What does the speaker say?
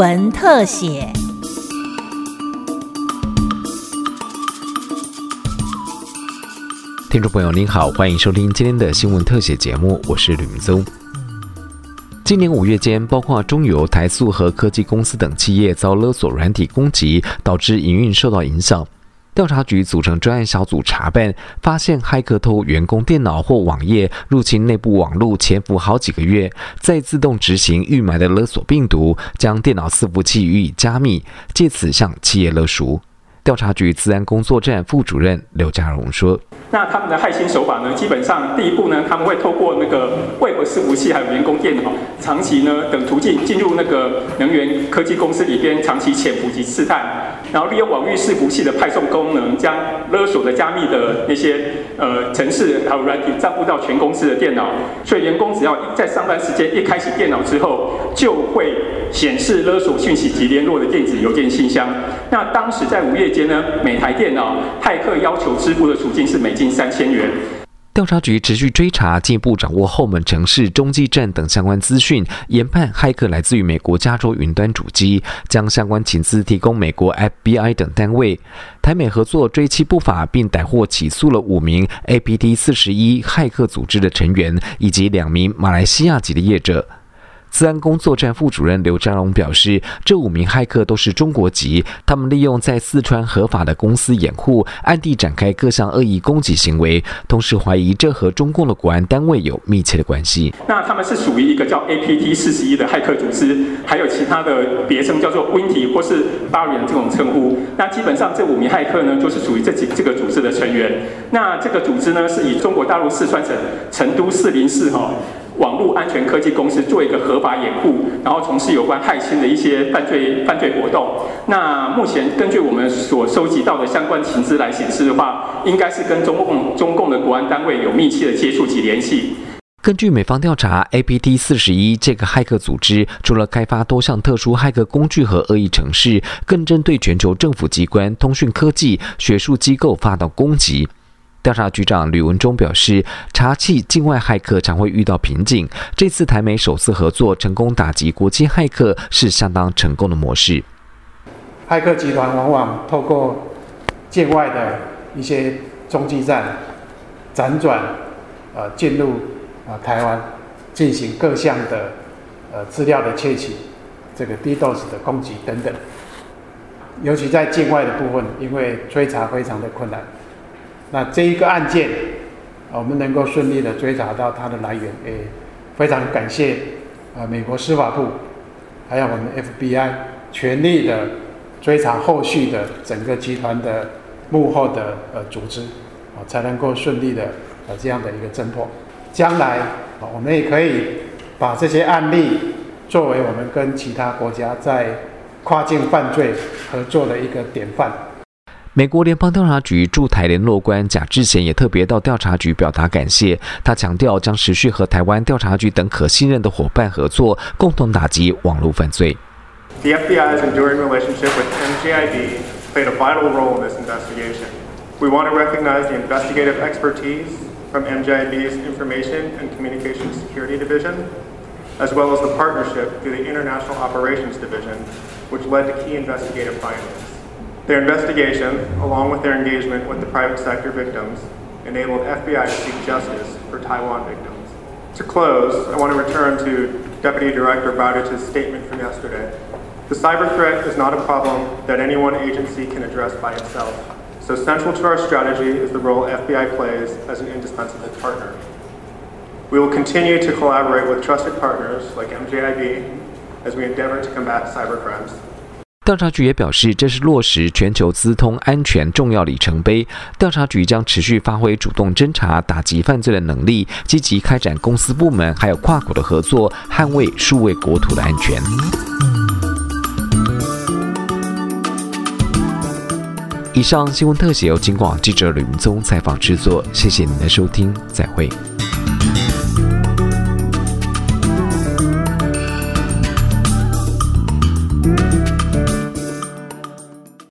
文特写。听众朋友您好，欢迎收听今天的新闻特写节目，我是吕明宗。今年五月间，包括中油、台塑和科技公司等企业遭勒索软体攻击，导致营运受到影响。调查局组成专案小组查办，发现骇客偷员工电脑或网页，入侵内部网络，潜伏好几个月，再自动执行预埋的勒索病毒，将电脑伺服器予以加密，借此向企业勒赎。调查局治安工作站副主任刘家荣说。那他们的害心手法呢？基本上第一步呢，他们会透过那个 Web 伺服器还有员工电脑，长期呢等途径进入那个能源科技公司里边，长期潜伏及试探，然后利用网域伺服器的派送功能，将勒索的加密的那些呃程式还有软体账户到全公司的电脑，所以员工只要在上班时间一开启电脑之后，就会显示勒索讯息及联络的电子邮件信箱。那当时在午夜间呢，每台电脑骇客要求支付的处境是每近三千元。调查局持续追查，进一步掌握后门城市、中继站等相关资讯，研判骇客来自于美国加州云端主机，将相关情资提供美国 FBI 等单位。台美合作追妻不法，并逮获起诉了五名 APT 四十一骇客组织的成员，以及两名马来西亚籍的业者。治安工作站副主任刘章荣表示，这五名骇客都是中国籍，他们利用在四川合法的公司掩护，暗地展开各项恶意攻击行为，同时怀疑这和中共的国安单位有密切的关系。那他们是属于一个叫 APT 四十一的骇客组织，还有其他的别称叫做 Winty 或是 b a r i n 这种称呼。那基本上这五名骇客呢，就是属于这几这个组织的成员。那这个组织呢，是以中国大陆四川省成都四零四哈。网络安全科技公司做一个合法掩护，然后从事有关害侵的一些犯罪犯罪活动。那目前根据我们所收集到的相关情资来显示的话，应该是跟中共中共的国安单位有密切的接触及联系。根据美方调查，APT 四十一这个骇客组织除了开发多项特殊骇客工具和恶意程式，更针对全球政府机关、通讯科技、学术机构发动攻击。调查局长吕文忠表示，查缉境外骇客常会遇到瓶颈。这次台美首次合作，成功打击国际骇客，是相当成功的模式。骇客集团往往透过境外的一些中继站辗转，呃，进入啊台湾，进行各项的呃资料的窃取、这个 DDoS 的攻击等等。尤其在境外的部分，因为追查非常的困难。那这一个案件，我们能够顺利的追查到它的来源，也非常感谢啊美国司法部，还有我们 FBI 全力的追查后续的整个集团的幕后的呃组织，啊才能够顺利的呃这样的一个侦破。将来啊我们也可以把这些案例作为我们跟其他国家在跨境犯罪合作的一个典范。美国联邦调查局驻台联络官贾志贤也特别到调查局表达感谢。他强调将持续和台湾调查局等可信任的伙伴合作，共同打击网络犯罪。The FBI's enduring relationship with MJIB played a vital role in this investigation. We want to recognize the investigative expertise from MJIB's Information and Communications Security Division, as well as the partnership through the International Operations Division, which led to key investigative findings. Their investigation, along with their engagement with the private sector victims, enabled FBI to seek justice for Taiwan victims. To close, I want to return to Deputy Director Bowditch's statement from yesterday. The cyber threat is not a problem that any one agency can address by itself. So central to our strategy is the role FBI plays as an indispensable partner. We will continue to collaborate with trusted partners like MJIB as we endeavor to combat cybercrimes. 调查局也表示，这是落实全球资通安全重要里程碑。调查局将持续发挥主动侦查、打击犯罪的能力，积极开展公司部门还有跨国的合作，捍卫数位国土的安全。以上新闻特写由金广记者吕明宗采访制作，谢谢您的收听，再会。